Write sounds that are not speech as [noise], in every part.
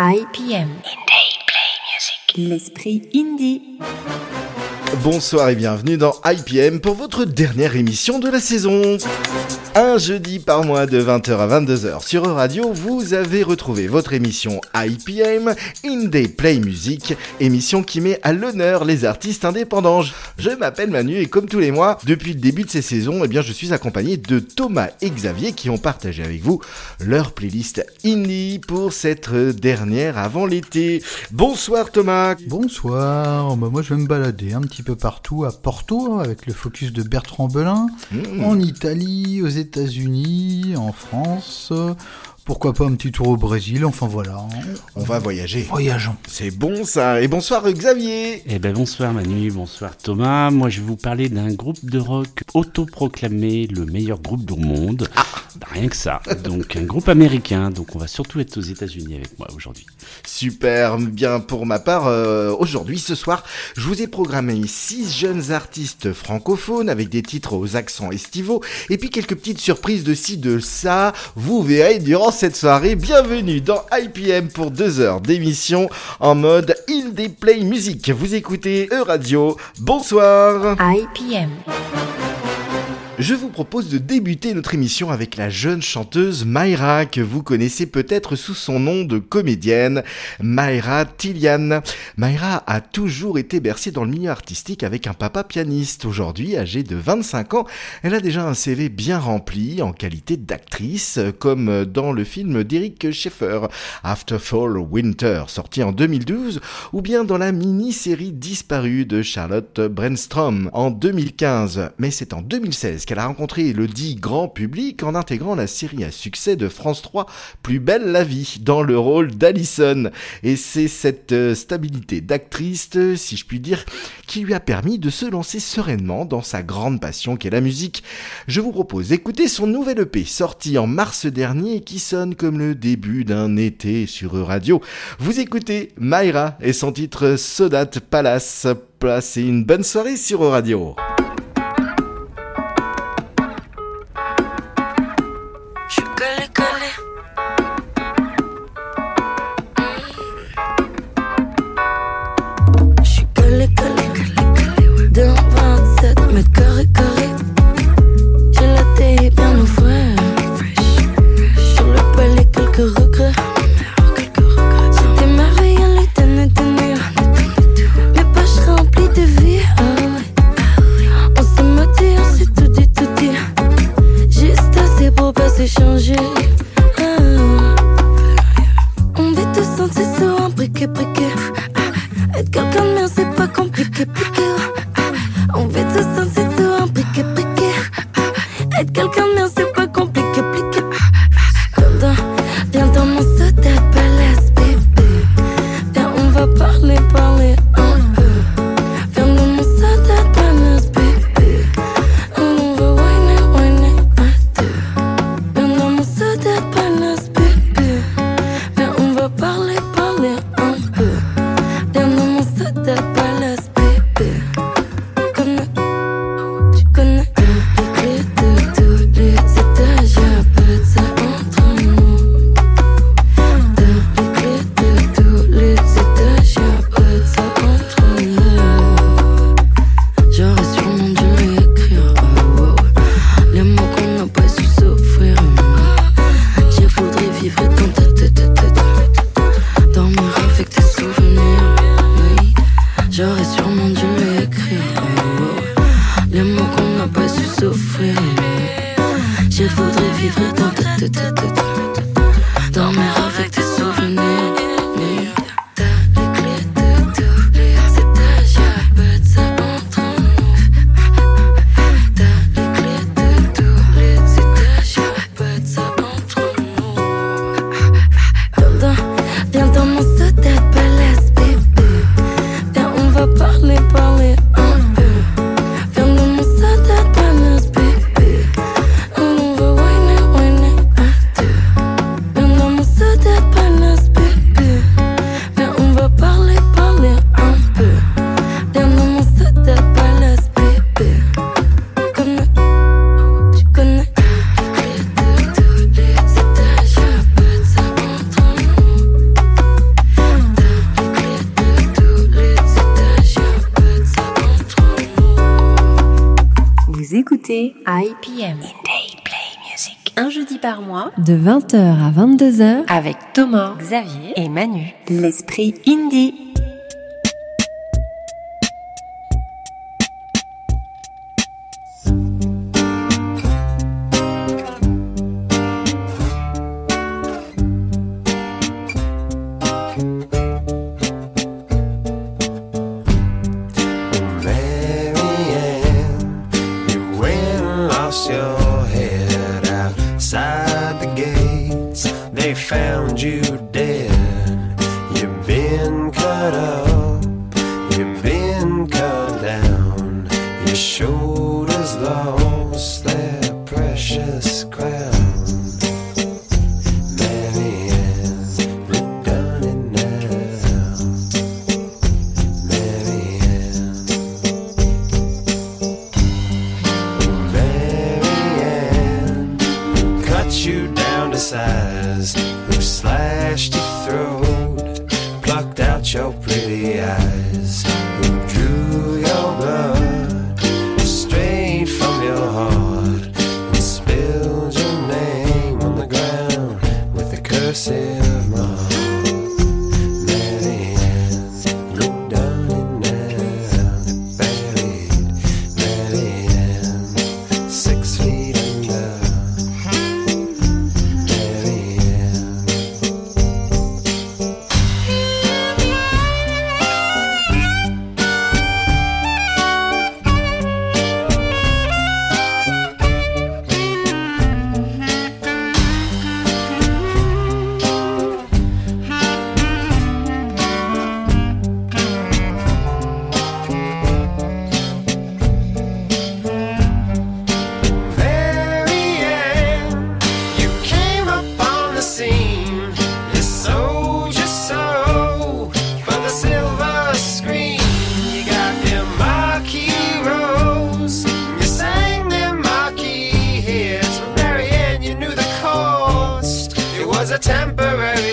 IPM. L'esprit indie. Bonsoir et bienvenue dans IPM pour votre dernière émission de la saison. Un jeudi par mois de 20h à 22h sur Radio, vous avez retrouvé votre émission IPM, Indie Play Music, émission qui met à l'honneur les artistes indépendants. Je m'appelle Manu et comme tous les mois, depuis le début de ces saisons, eh bien, je suis accompagné de Thomas et Xavier qui ont partagé avec vous leur playlist Indie pour cette dernière avant l'été. Bonsoir Thomas. Bonsoir, bah, moi je vais me balader un petit peu partout à Porto hein, avec le focus de Bertrand Belin, Mmh. en Italie, aux États-Unis, en France. Pourquoi pas un petit tour au Brésil, enfin voilà. On va voyager. Voyageons. C'est bon ça. Et bonsoir Xavier. Eh ben bonsoir Manu, bonsoir Thomas. Moi je vais vous parler d'un groupe de rock autoproclamé le meilleur groupe du monde. Bah, rien que ça. Donc un groupe américain. Donc on va surtout être aux États-Unis avec moi aujourd'hui. Super, bien pour ma part, euh, aujourd'hui, ce soir, je vous ai programmé six jeunes artistes francophones avec des titres aux accents estivaux et puis quelques petites surprises de ci, de ça. Vous verrez durant cette soirée. Bienvenue dans IPM pour deux heures d'émission en mode Indie Play Music. Vous écoutez E-Radio. Bonsoir. IPM. Je vous propose de débuter notre émission avec la jeune chanteuse Mayra, que vous connaissez peut-être sous son nom de comédienne, Mayra Tilian. Mayra a toujours été bercée dans le milieu artistique avec un papa pianiste. Aujourd'hui, âgée de 25 ans, elle a déjà un CV bien rempli en qualité d'actrice, comme dans le film d'Eric Schaeffer, After Fall Winter, sorti en 2012, ou bien dans la mini-série disparue de Charlotte Brenstrom en 2015. Mais c'est en 2016 qu'elle a rencontré le dit grand public en intégrant la série à succès de France 3 Plus belle la vie dans le rôle d'Alison. Et c'est cette euh, stabilité d'actrice, euh, si je puis dire, qui lui a permis de se lancer sereinement dans sa grande passion qu'est la musique. Je vous propose d'écouter son nouvel EP sorti en mars dernier qui sonne comme le début d'un été sur Radio. Vous écoutez Mayra et son titre Sodat Palace. Passez une bonne soirée sur Radio. 20h à 22h avec Thomas, Xavier et Manu. L'esprit indie. Jude.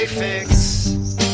Fix.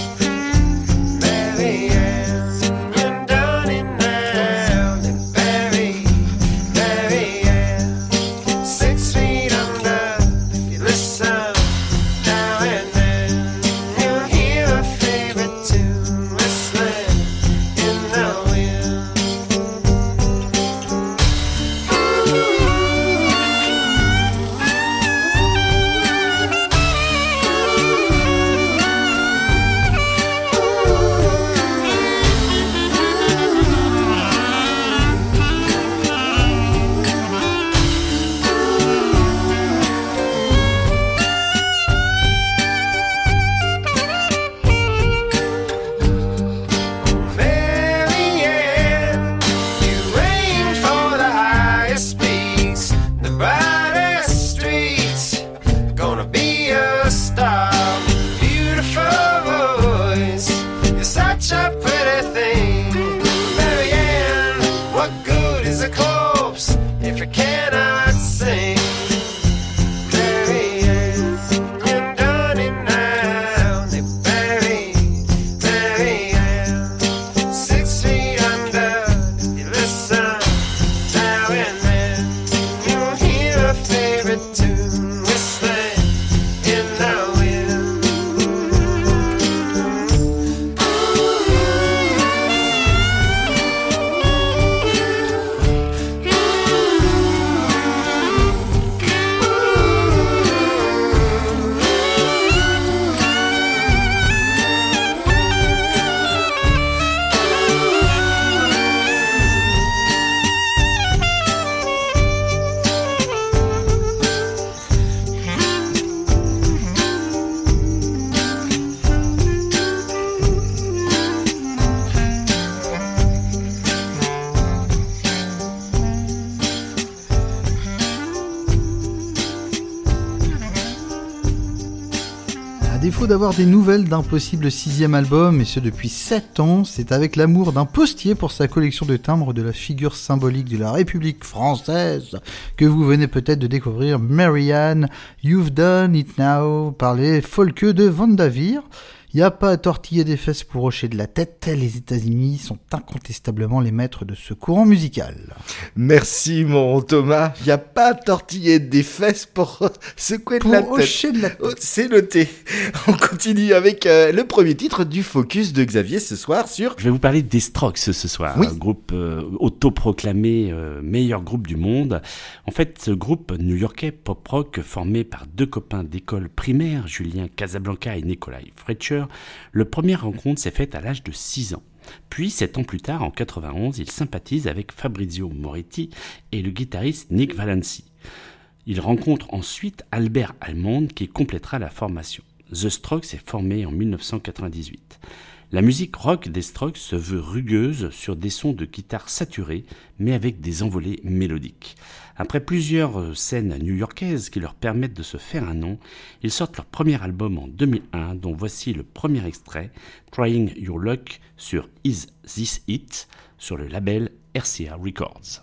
d'avoir des nouvelles d'un possible sixième album, et ce depuis 7 ans, c'est avec l'amour d'un postier pour sa collection de timbres de la figure symbolique de la République française que vous venez peut-être de découvrir Marianne, You've Done It Now, par les Folkeux de Vandavir. Y a pas à tortiller des fesses pour hocher de la tête, les États-Unis sont incontestablement les maîtres de ce courant musical. Merci mon Thomas. Y a pas à tortiller des fesses pour [laughs] secouer de la tête. hocher de la Oh, tête. C'est noté. [laughs] On continue avec euh, le premier titre du focus de Xavier ce soir sur Je vais vous parler des Strokes ce soir, Oui. un groupe euh, autoproclamé euh, meilleur groupe du monde. En fait, ce groupe new-yorkais pop-rock formé par deux copains d'école primaire, Julien Casablanca et Nikolai Fletcher, le premier rencontre s'est faite à l'âge de 6 ans. Puis, sept ans plus tard, en 91, il sympathise avec Fabrizio Moretti et le guitariste Nick Valenci. Il rencontre ensuite Albert Almond qui complétera la formation. The Strokes est formé en 1998. La musique rock des Strokes se veut rugueuse sur des sons de guitare saturés, mais avec des envolées mélodiques. Après plusieurs euh, scènes new-yorkaises qui leur permettent de se faire un nom, ils sortent leur premier album en 2001, dont voici le premier extrait, Trying Your Luck sur Is This It, sur le label RCA Records.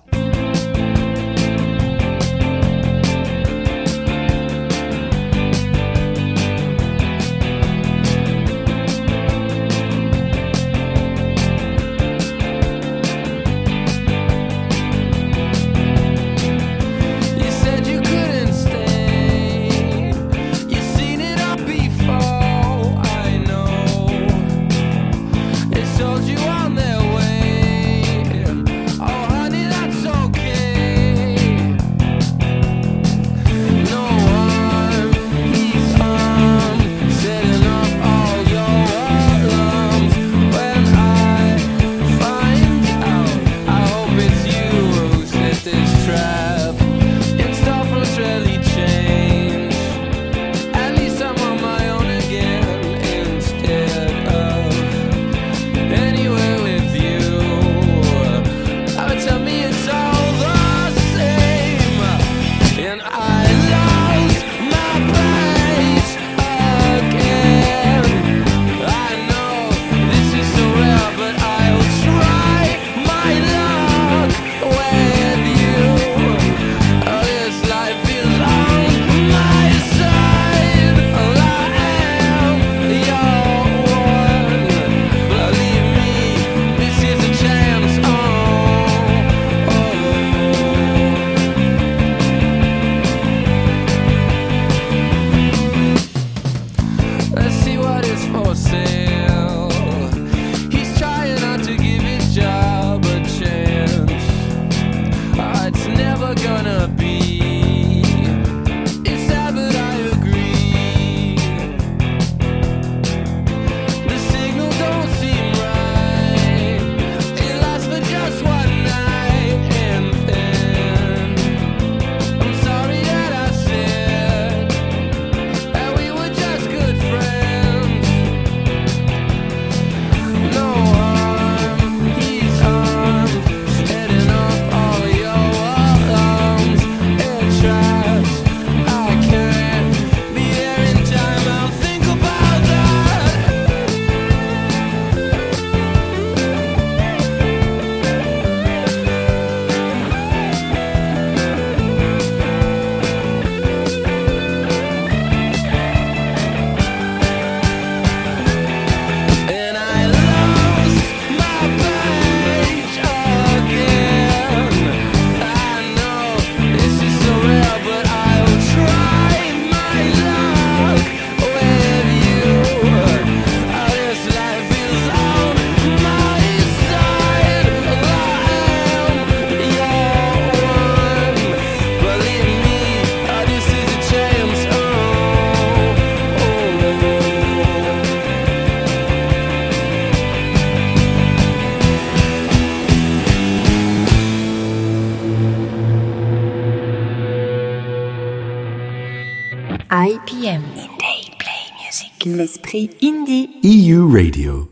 L'esprit indie. EU Radio.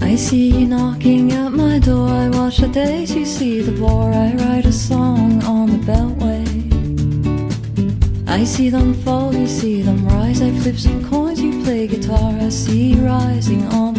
I see you knocking at my door. I watch the days you see the war. I write a song on the beltway. I see them fall, you see them rise. I flip some coins, you play guitar. I see rising on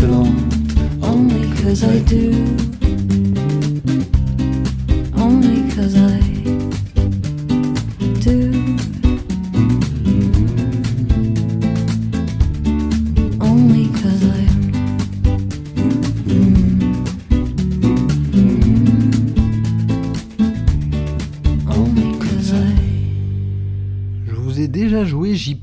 chancelante, only cause I do.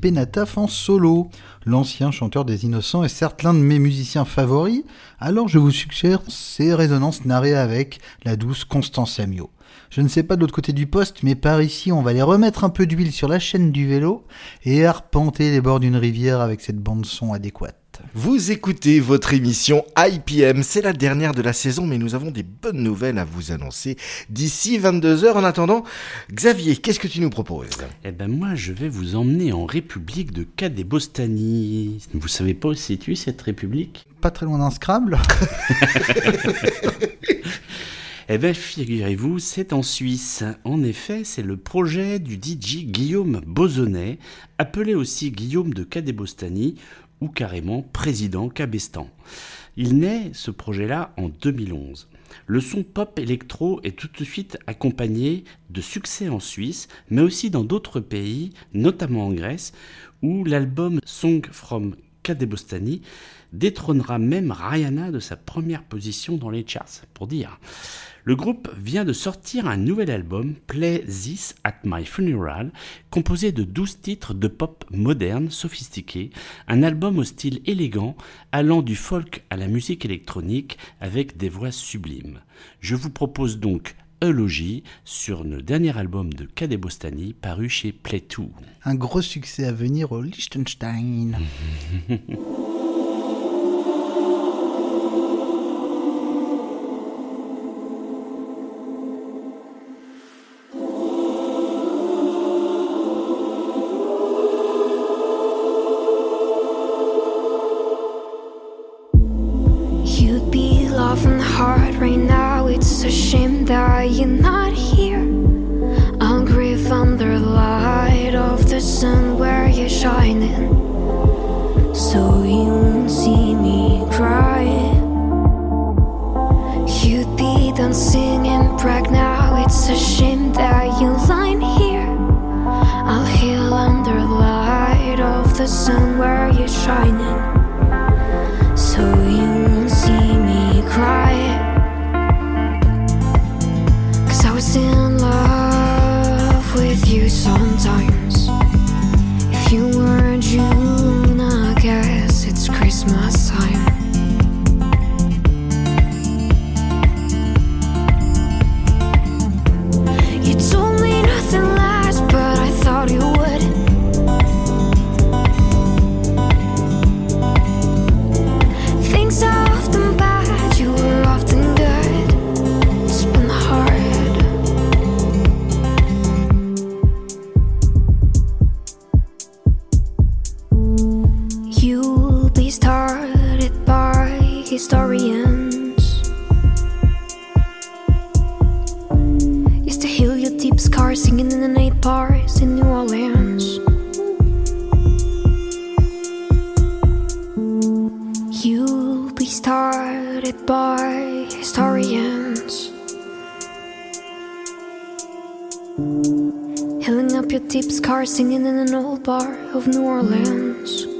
Joué JP Nataf en solo. L'ancien chanteur des Innocents est certes l'un de mes musiciens favoris, alors je vous suggère ces résonances narrées avec la douce Constance Amio. Je ne sais pas de l'autre côté du poste, mais par ici on va les remettre un peu d'huile sur la chaîne du vélo et arpenter les bords d'une rivière avec cette bande son adéquate. Vous écoutez votre émission IPM, c'est la dernière de la saison, mais nous avons des bonnes nouvelles à vous annoncer d'ici 22h. En attendant, Xavier, qu'est-ce que tu nous proposes? Eh ben moi, je vais vous emmener en République de Cadébostanie. Vous savez pas où se situe cette république? Pas très loin d'un Scrabble [laughs] [laughs] Eh bien, figurez-vous, c'est en Suisse. En effet, c'est le projet du DJ Guillaume Bozonnet, appelé aussi Guillaume de Cadébostanie, ou carrément président Cabestan. Il naît, ce projet-là, en 2011. Le son pop électro est tout de suite accompagné de succès en Suisse, mais aussi dans d'autres pays, notamment en Grèce, où l'album Song from Cadébostanie détrônera même Rihanna de sa première position dans les charts, pour dire. Le groupe vient de sortir un nouvel album, Play This at My Funeral, composé de 12 titres de pop moderne, sophistiqué, un album au style élégant, allant du folk à la musique électronique avec des voix sublimes. Je vous propose donc Eulogie sur le dernier album de Cadébostanie paru chez Play 2. Un gros succès à venir au Liechtenstein. [laughs] You'll be started by historians. Healing up your deep scars singing in an old bar of New Orleans.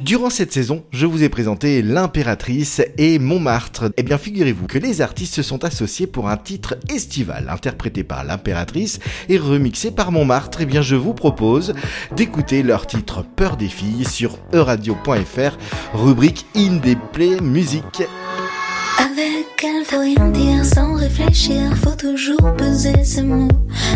Durant cette saison, je vous ai présenté L'Impératrice et Montmartre. Eh bien, figurez-vous que les artistes se sont associés pour un titre estival, interprété par l'Impératrice et remixé par Montmartre. Eh bien, je vous propose d'écouter leur titre Peur des filles sur euradio.fr, rubrique Indie Play Musique. Avec elle, faut rien dire sans réfléchir. Faut toujours peser ses mots.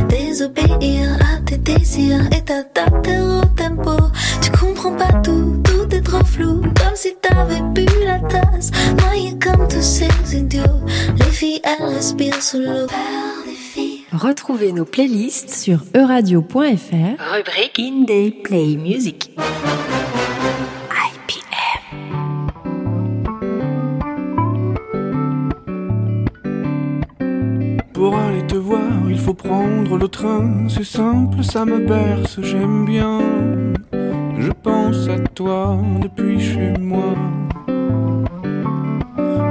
Désobéir à tes désirs et t'adapter au tempo. Tu comprends pas tout, tout est trop flou. Comme si t'avais bu la tasse. Noyé comme tous ces idiots. Les filles, elles respirent sous l'eau. Peur des filles. Retrouvez nos playlists sur euradio.fr. Rubrique Indie Play Music. Pour aller te voir, il faut prendre le train. C'est simple, ça me berce, j'aime bien. Je pense à toi depuis chez moi.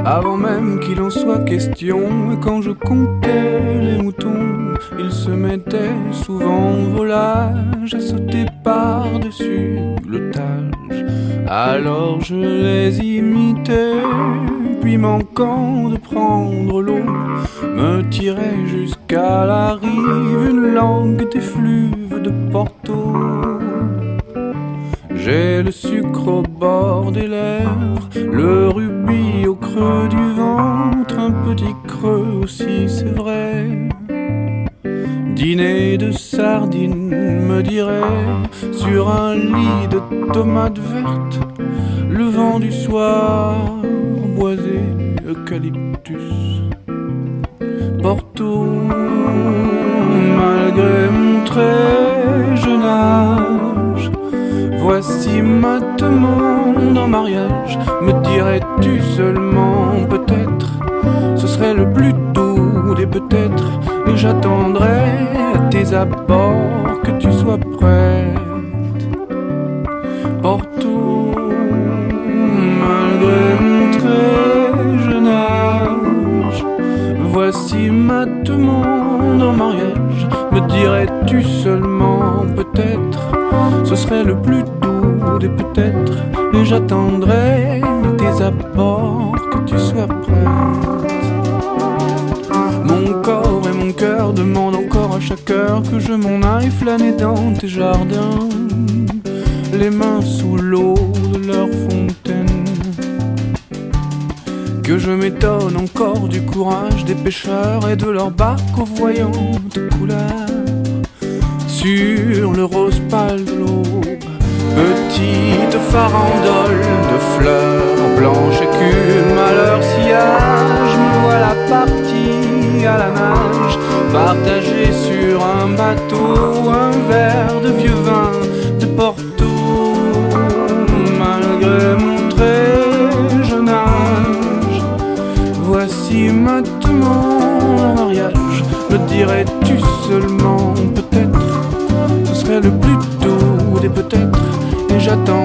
Avant même qu'il en soit question, quand je comptais les moutons, ils se mettaient souvent en volage à sauter par-dessus le tage. Alors je les imitais, puis manquant de prendre l'eau, me tirais jusqu'à la rive une langue des fluves de Porto. J'ai le sucre au bord des lèvres, le rubis au creux du ventre, un petit creux aussi, c'est vrai. Dîner de sardines, me dirait, sur un lit de tomates vertes, le vent du soir, boisé, eucalyptus. Malgré mon très jeune âge, voici ma demande en mariage. Me dirais-tu seulement peut-être, ce serait le plus doux des peut-être, et j'attendrai à tes abords que tu sois prête. Ma demande en mariage. Me dirais-tu seulement peut-être, ce serait le plus doux des peut-être, et j'attendrai tes abords que tu sois prête. Mon corps et mon cœur demandent encore à chaque heure que je m'en aille flâner dans tes jardins, les mains sous l'eau de leur fontaine. Que je m'étonne encore du courage des pêcheurs et de leurs barques aux voyantes couleurs. Sur le rose pâle de l'aube, petite farandole de fleurs blanches écumes à leur sillage. Me voilà parti à la nage, partagé sur un bateau, un verre de vieux vin et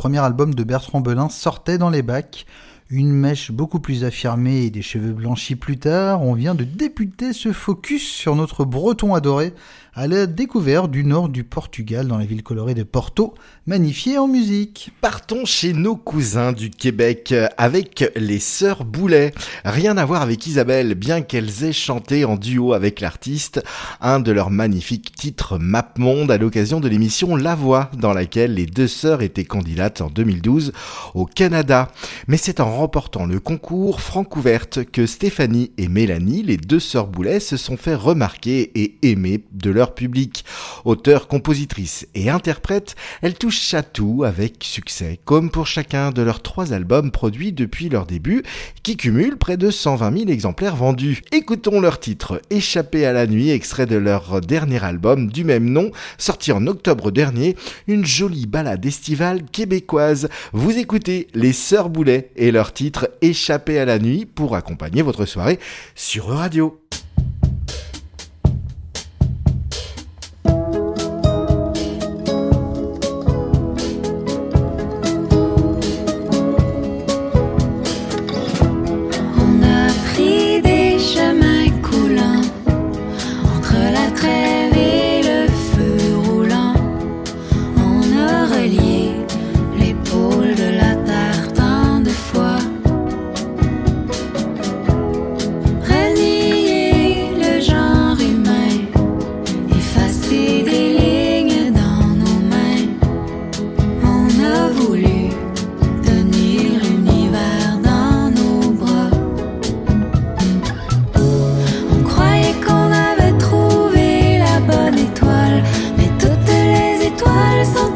premier album de Bertrand Belin sortait dans les bacs. Une mèche beaucoup plus affirmée et des cheveux blanchis plus tard, on vient de débuter ce focus sur notre breton adoré à la découverte du nord du Portugal dans la ville colorée de Porto, magnifiée en musique. Partons chez nos cousins du Québec avec les Sœurs Boulet. Rien à voir avec Isabelle, bien qu'elles aient chanté en duo avec l'artiste un de leurs magnifiques titres Map Monde à l'occasion de l'émission La Voix, dans laquelle les deux sœurs étaient candidates en 2012 au Canada. Mais c'est en remportant le concours Francouverte que Stéphanie et Mélanie, les deux sœurs Boulet, se sont fait remarquer et aimer de leur public. Auteur, compositrice et interprète, elles touchent à tout avec succès, comme pour chacun de leurs trois albums produits depuis leur début, qui cumulent près de 120 000 exemplaires vendus. Écoutons leur titre Échappé à la nuit, extrait de leur dernier album du même nom, sorti en octobre dernier, une jolie balade estivale québécoise. Vous écoutez les Sœurs Boulet et leur titre Échappé à la nuit pour accompagner votre soirée sur Radio. Les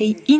L'esprit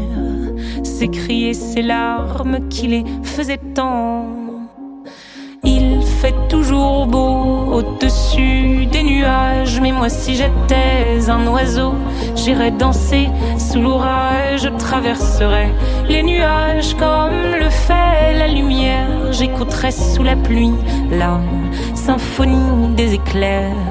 s'écrier ces larmes qui les faisaient tant. Il fait toujours beau au-dessus des nuages, mais moi si j'étais un oiseau, j'irais danser sous l'orage, je traverserais les nuages comme le fait la lumière, j'écouterais sous la pluie la symphonie des éclairs.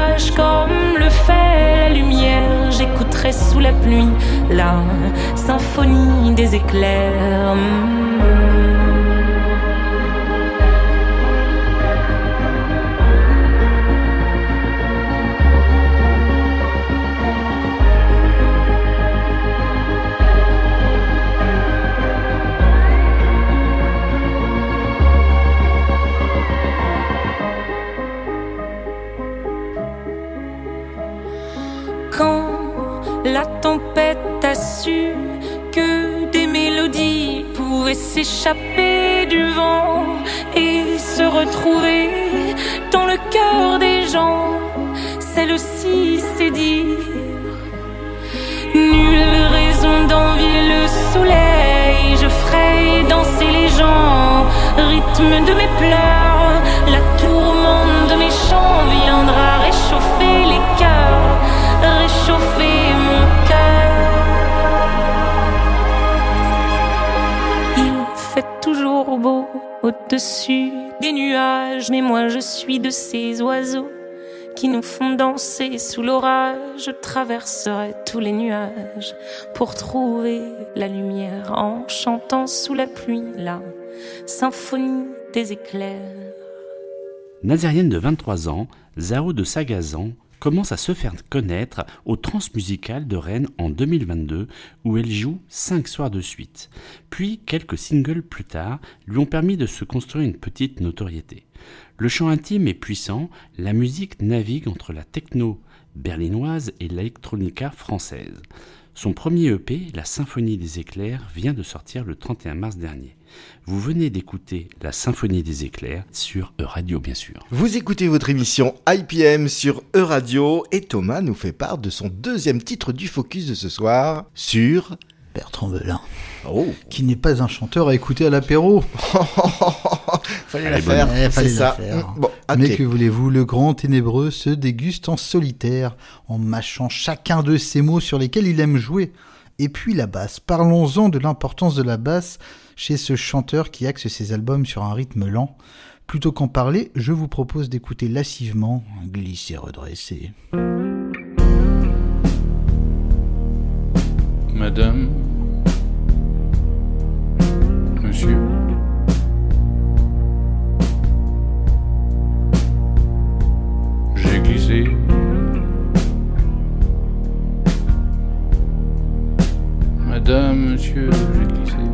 comme le fait la lumière. J'écouterai sous la pluie la symphonie des éclairs. S'échapper du vent et se retrouver dans le cœur des gens, celle-ci s'est dit Nulle raison d'envier le soleil, je ferai danser les gens, rythme de mes pleurs, la tourmente de mes chants viendra réchauffer les cœurs, réchauffer au-dessus des nuages, mais moi je suis de ces oiseaux qui nous font danser sous l'orage. Je traverserai tous les nuages pour trouver la lumière en chantant sous la pluie la symphonie des éclairs. Nazérienne de 23 ans, Zao de Sagazan commence à se faire connaître au Transmusical de Rennes en 2022 où elle joue 5 soirs de suite. Puis quelques singles plus tard lui ont permis de se construire une petite notoriété. Le chant intime est puissant, la musique navigue entre la techno berlinoise et l'électronica française. Son premier EP, La Symphonie des éclairs, vient de sortir le 31 mars dernier. Vous venez d'écouter La Symphonie des éclairs sur E-Radio bien sûr. Vous écoutez votre émission IPM sur E-Radio et Thomas nous fait part de son deuxième titre du focus de ce soir sur... Bertrand Belin. Oh Qui n'est pas un chanteur à écouter à l'apéro. [laughs] Fallait Elle la est faire, bonne. Eh, fallait la ça. faire. Mm, Bon. Mais que voulez-vous, le grand ténébreux se déguste en solitaire, en mâchant chacun de ces mots sur lesquels il aime jouer. Et puis la basse. Parlons-en de l'importance de la basse chez ce chanteur qui axe ses albums sur un rythme lent. Plutôt qu'en parler, je vous propose d'écouter lassivement, glisser redresser. Madame, Monsieur, j'ai glissé. Madame, Monsieur, j'ai glissé.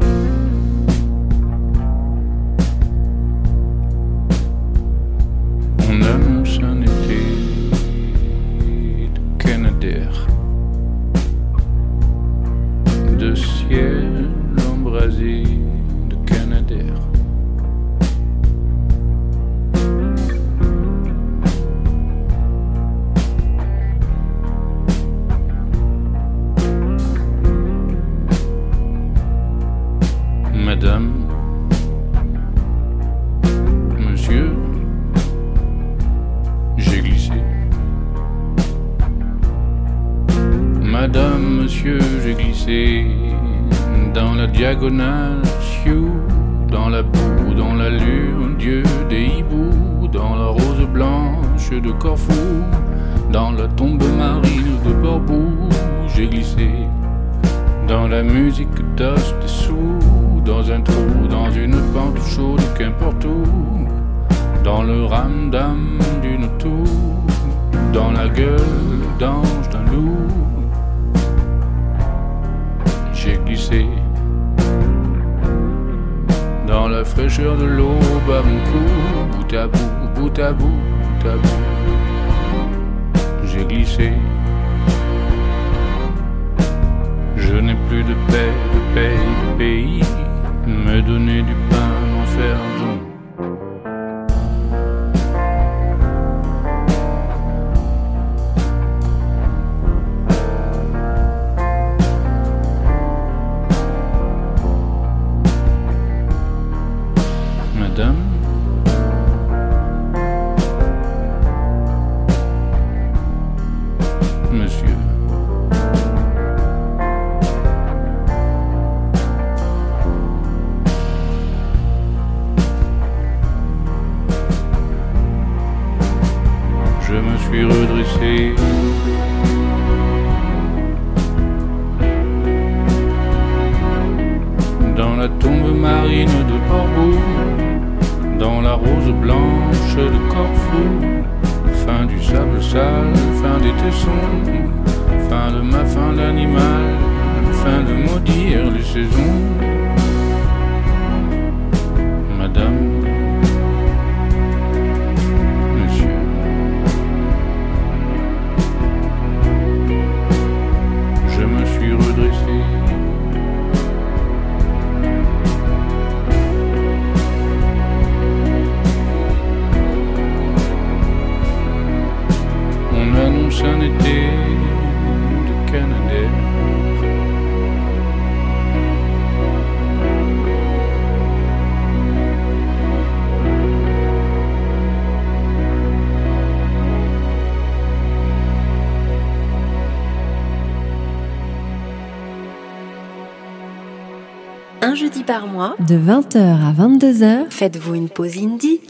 De 20h à 22h, faites-vous une pause indie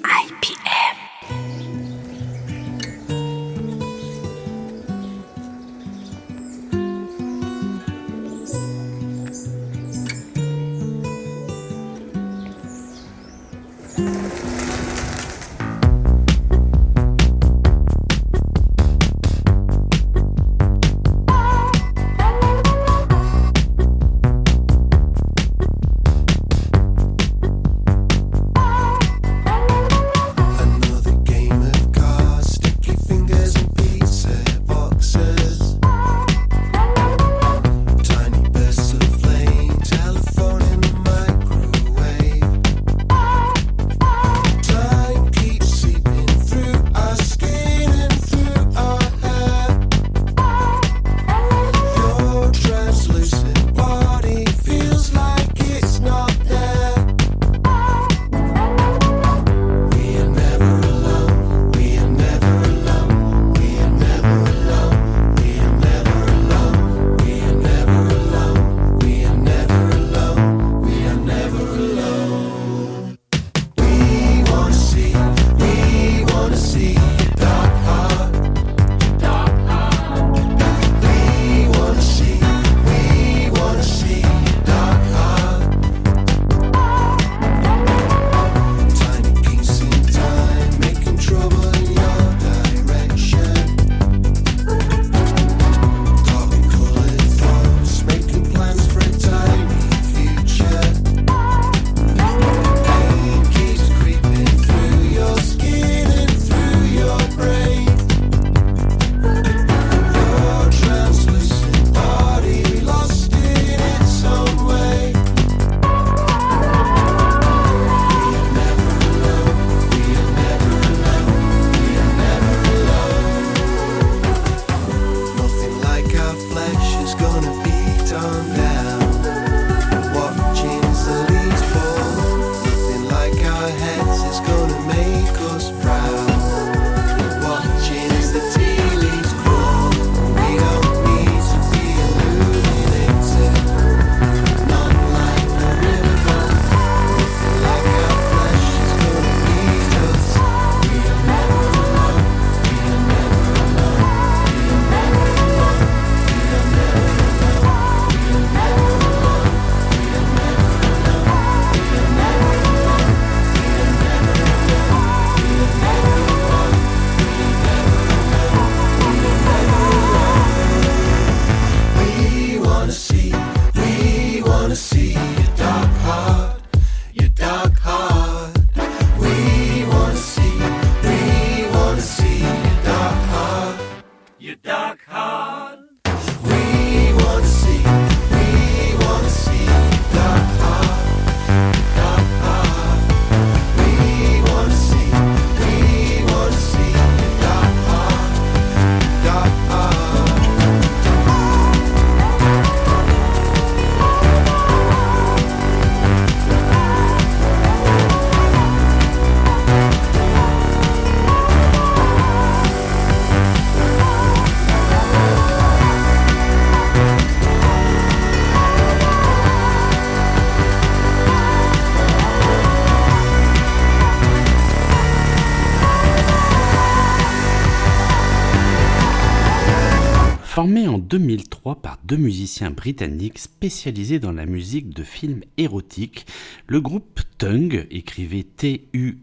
deux musiciens britanniques spécialisés dans la musique de films érotiques, le groupe Tung, écrivait T-U-N-N-G,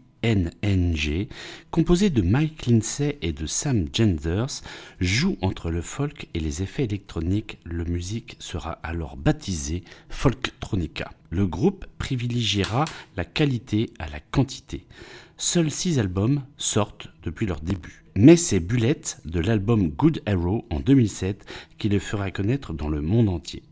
composé de Mike Lindsay et de Sam Genders, joue entre le folk et les effets électroniques. Le musique sera alors baptisé Folktronica. Le groupe privilégiera la qualité à la quantité. Seuls six albums sortent depuis leur début. Mais c'est Bullet de l'album Good Arrow en 2007 qui les fera connaître dans le monde entier.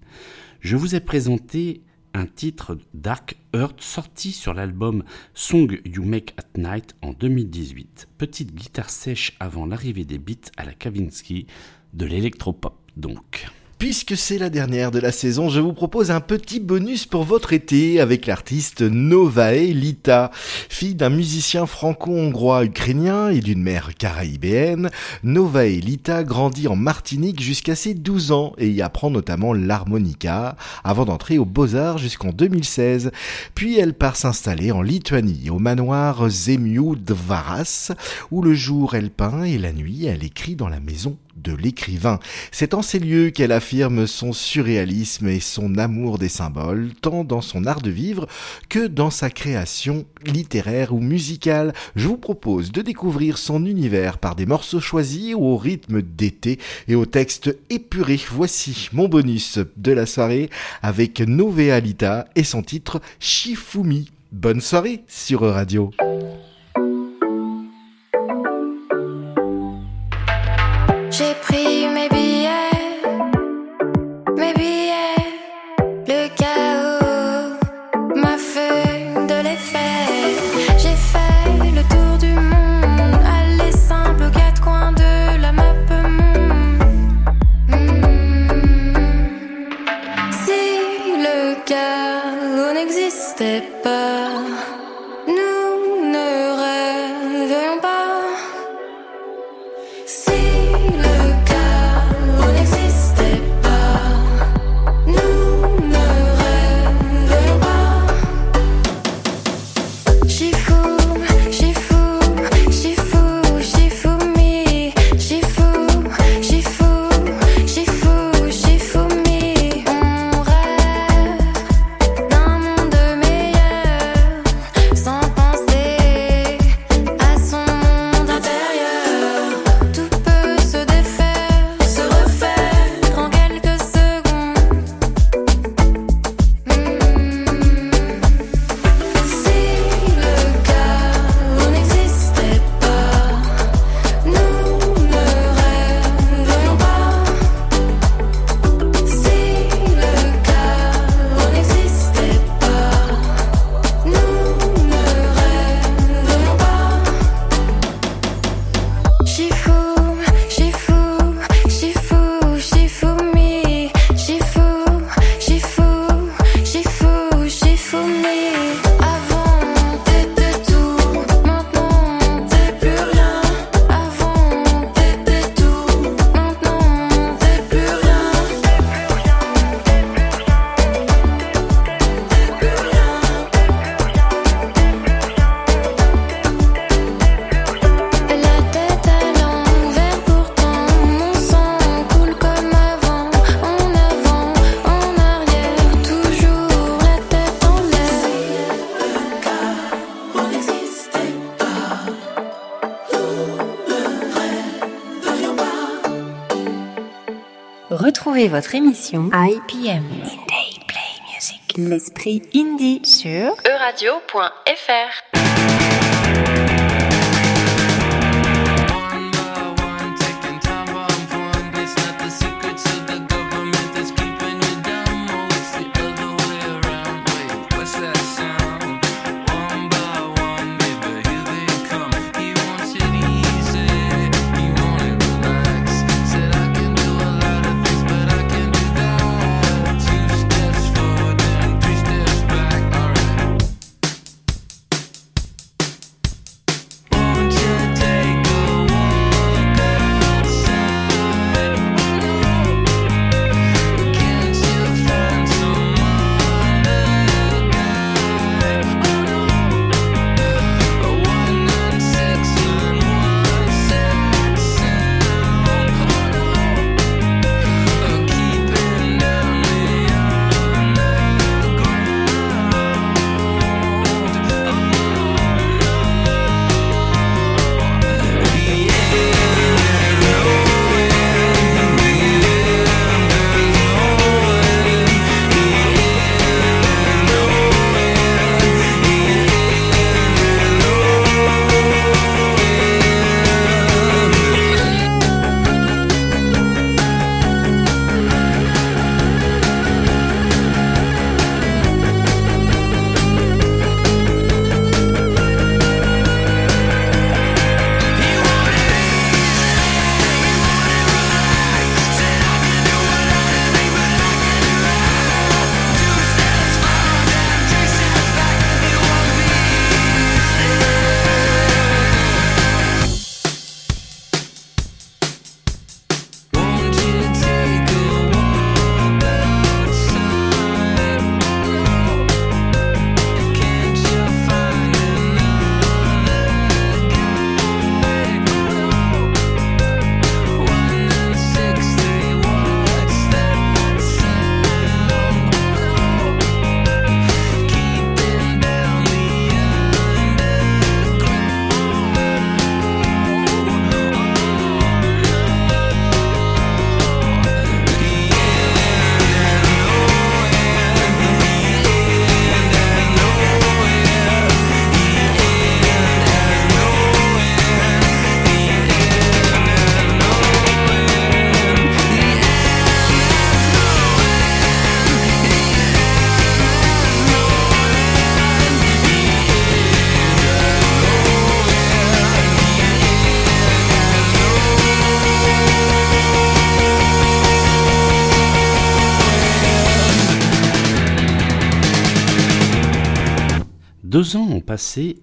Je vous ai présenté un titre Dark Earth sorti sur l'album Song You Make at Night en 2018. Petite guitare sèche avant l'arrivée des beats à la Kavinsky, de l'électropop donc. Puisque c'est la dernière de la saison, je vous propose un petit bonus pour votre été avec l'artiste Novae Lita. Fille d'un musicien franco-hongrois ukrainien et d'une mère caraïbéenne, Novae Lita grandit en Martinique jusqu'à ses 12 ans et y apprend notamment l'harmonica avant d'entrer aux Beaux-Arts jusqu'en 2016. Puis elle part s'installer en Lituanie, au manoir Zemiu Dvaras, où le jour elle peint et la nuit elle écrit dans la maison de l'écrivain. C'est en ces lieux qu'elle affirme son surréalisme et son amour des symboles, tant dans son art de vivre que dans sa création littéraire ou musicale. Je vous propose de découvrir son univers par des morceaux choisis au rythme d'été et au texte épuré. Voici mon bonus de la soirée avec Novea Lita et son titre Shifumi. Bonne soirée sur Radio. Votre émission IPM Indie Play Music. L'esprit indie sur euradio.fr.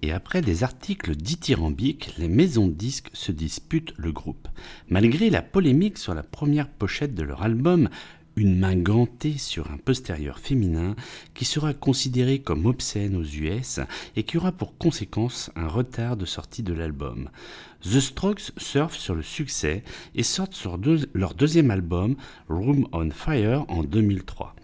et après des articles dithyrambiques, les maisons de disques se disputent le groupe. Malgré la polémique sur la première pochette de leur album, une main gantée sur un postérieur féminin qui sera considéré comme obscène aux US et qui aura pour conséquence un retard de sortie de l'album. The Strokes surfent sur le succès et sortent sur leur deuxième album, Room on Fire, en 2003.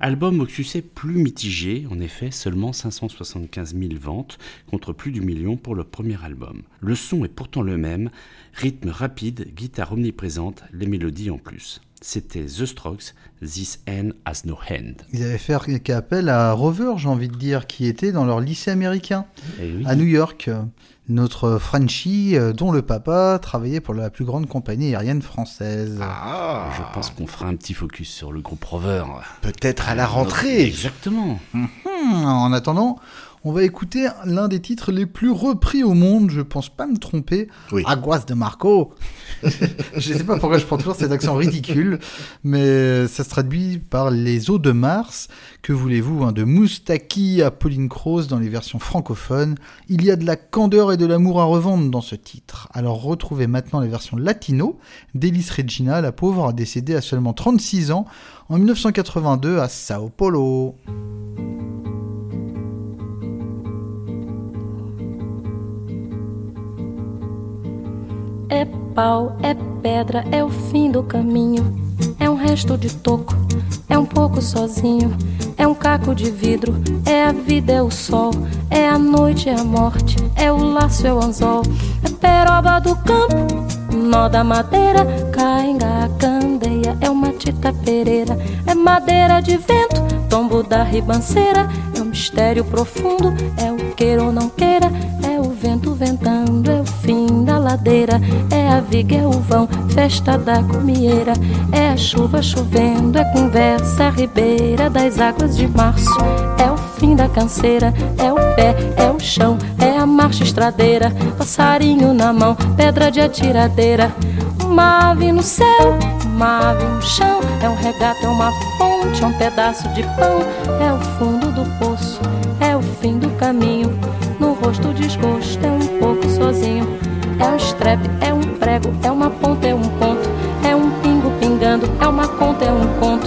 Album au succès plus mitigé, en effet seulement 575 000 ventes contre plus du million pour le premier album. Le son est pourtant le même, rythme rapide, guitare omniprésente, les mélodies en plus. C'était The Strokes, This End Has No Hand. Ils avaient fait appel à Rover, j'ai envie de dire, qui était dans leur lycée américain Eh oui. à New York. Notre Frenchie, euh, dont le papa travaillait pour la plus grande compagnie aérienne française. Ah, Je pense qu'on fera un petit focus sur le groupe Rover. peut-être à la rentrée. Exactement. Hmm, en attendant, on va écouter l'un des titres les plus repris au monde, je pense pas me tromper. Oui. Aguas de Marco. [laughs] je sais pas pourquoi je prends toujours cet accent ridicule, mais ça se traduit par les eaux de Mars. Que voulez-vous, hein, de Moustaki à Pauline Croze dans les versions francophones? Il y a de la candeur et de l'amour à revendre dans ce titre. Alors retrouvez maintenant les versions latino d'Elis Regina, la pauvre a décédé à seulement 36 ans en 1982 à Sao Paulo. É pau, é pedra, é o fim do caminho. É um resto de toco, é um pouco sozinho. É um caco de vidro, é a vida, é o sol. É a noite, é a morte, é o laço, é o anzol. É peroba do campo, nó da madeira. Cainga, a candeia, é uma tita pereira. É madeira de vento, tombo da ribanceira. É um mistério profundo, é o queira ou não queira. É o vento ventando, é o fim da ladeira. É a viga, é o vão, festa da comieira. É a chuva chovendo, é conversa ribeira das águas de março. É o fim da canseira, é o pé, é o chão, é a marcha estradeira. Passarinho na mão, pedra de atiradeira. Uma ave no céu, uma ave no chão. É um regato, é uma fonte, é um pedaço de pão. É o fundo do poço, é o fim do caminho. No rosto desgosto, é um pouco sozinho. É um estrepe, é um prego, é uma ponta, é um ponto. É um pingo pingando, é uma conta, é um conto.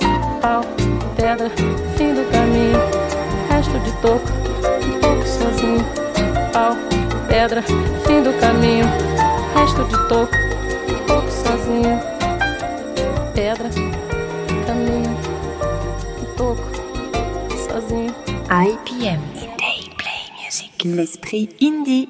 Pau, pedra, fim do caminho. Resto de toco, um pouco sozinho. Pau, pedra, fim do caminho. Resto de toco, um pouco sozinho. Pedra, caminho, um toco, sozinho. IPM. Indie Play Music. L'esprit indie.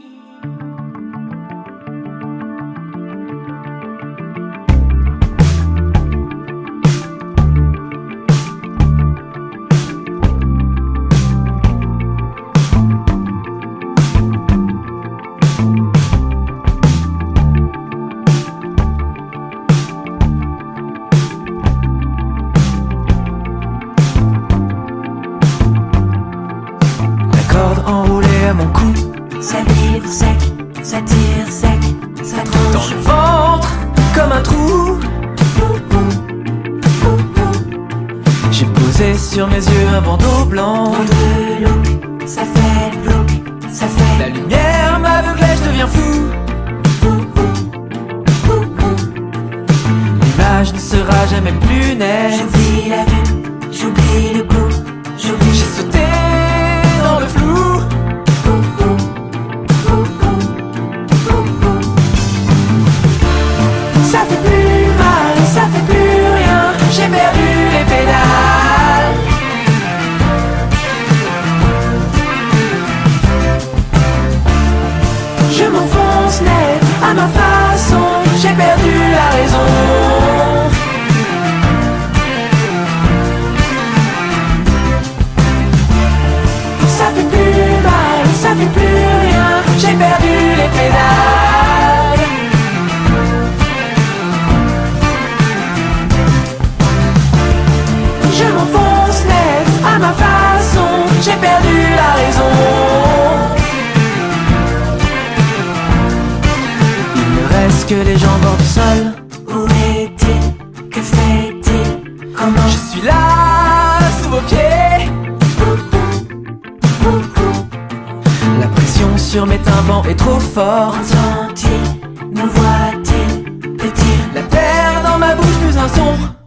Sur mes tympans est trop forte. Entend-il Nous voit-il Peut-il? La terre dans ma bouche, plus un son.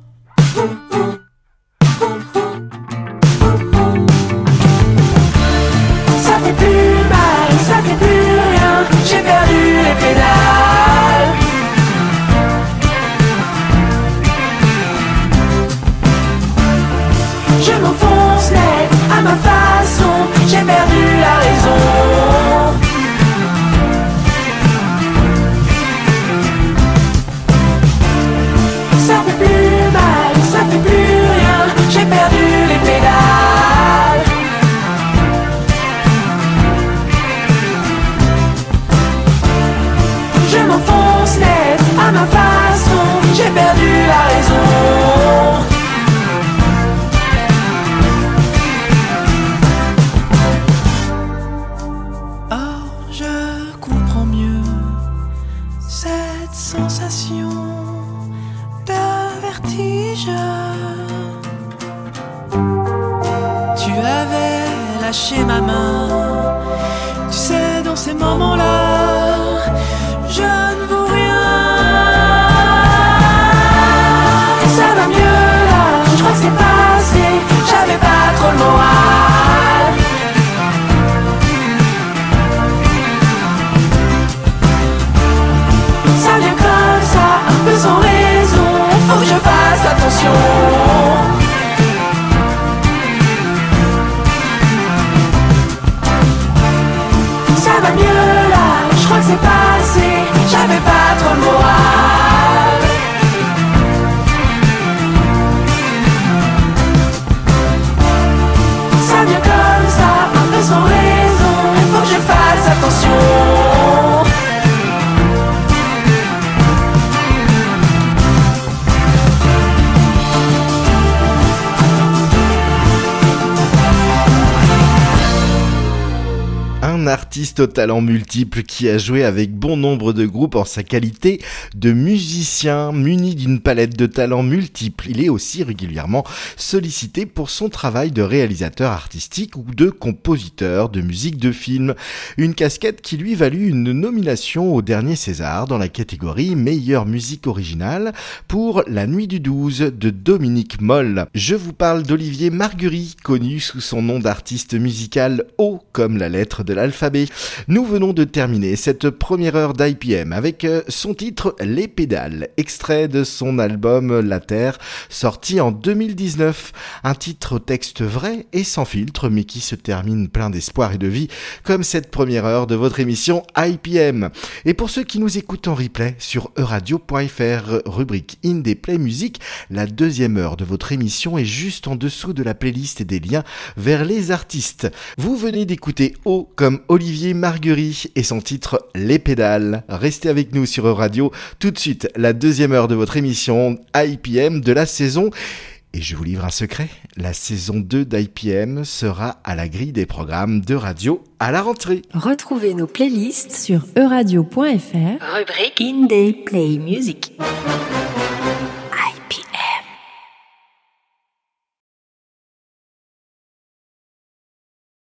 Artiste au talent multiple qui a joué avec bon nombre de groupes en sa qualité de musicien muni d'une palette de talents multiples. Il est aussi régulièrement sollicité pour son travail de réalisateur artistique ou de compositeur de musique de film. Une casquette qui lui valut une nomination au dernier César dans la catégorie meilleure musique originale pour La Nuit du 12 de Dominique Moll. Je vous parle d'Olivier Marguerite, connu sous son nom d'artiste musical O comme la lettre de l'alphabet. Nous venons de terminer cette première heure d'IPM avec euh, son titre Les pédales, extrait de son album La Terre, sorti en 2019. Un titre texte vrai et sans filtre, mais qui se termine plein d'espoir et de vie, comme cette première heure de votre émission IPM. Et pour ceux qui nous écoutent en replay sur euradio.fr, rubrique Indie Play Music, la deuxième heure de votre émission est juste en dessous de la playlist et des liens vers les artistes. Vous venez d'écouter O comme Olivier Marguerite et son titre Les pédales. Restez avec nous sur Radio. Tout de suite, la deuxième heure de votre émission IPM de la saison. Et je vous livre un secret, la saison 2 d'IPM sera à la grille des programmes de radio à la rentrée. Retrouvez nos playlists sur euradio.fr, rubrique Indie Play Music.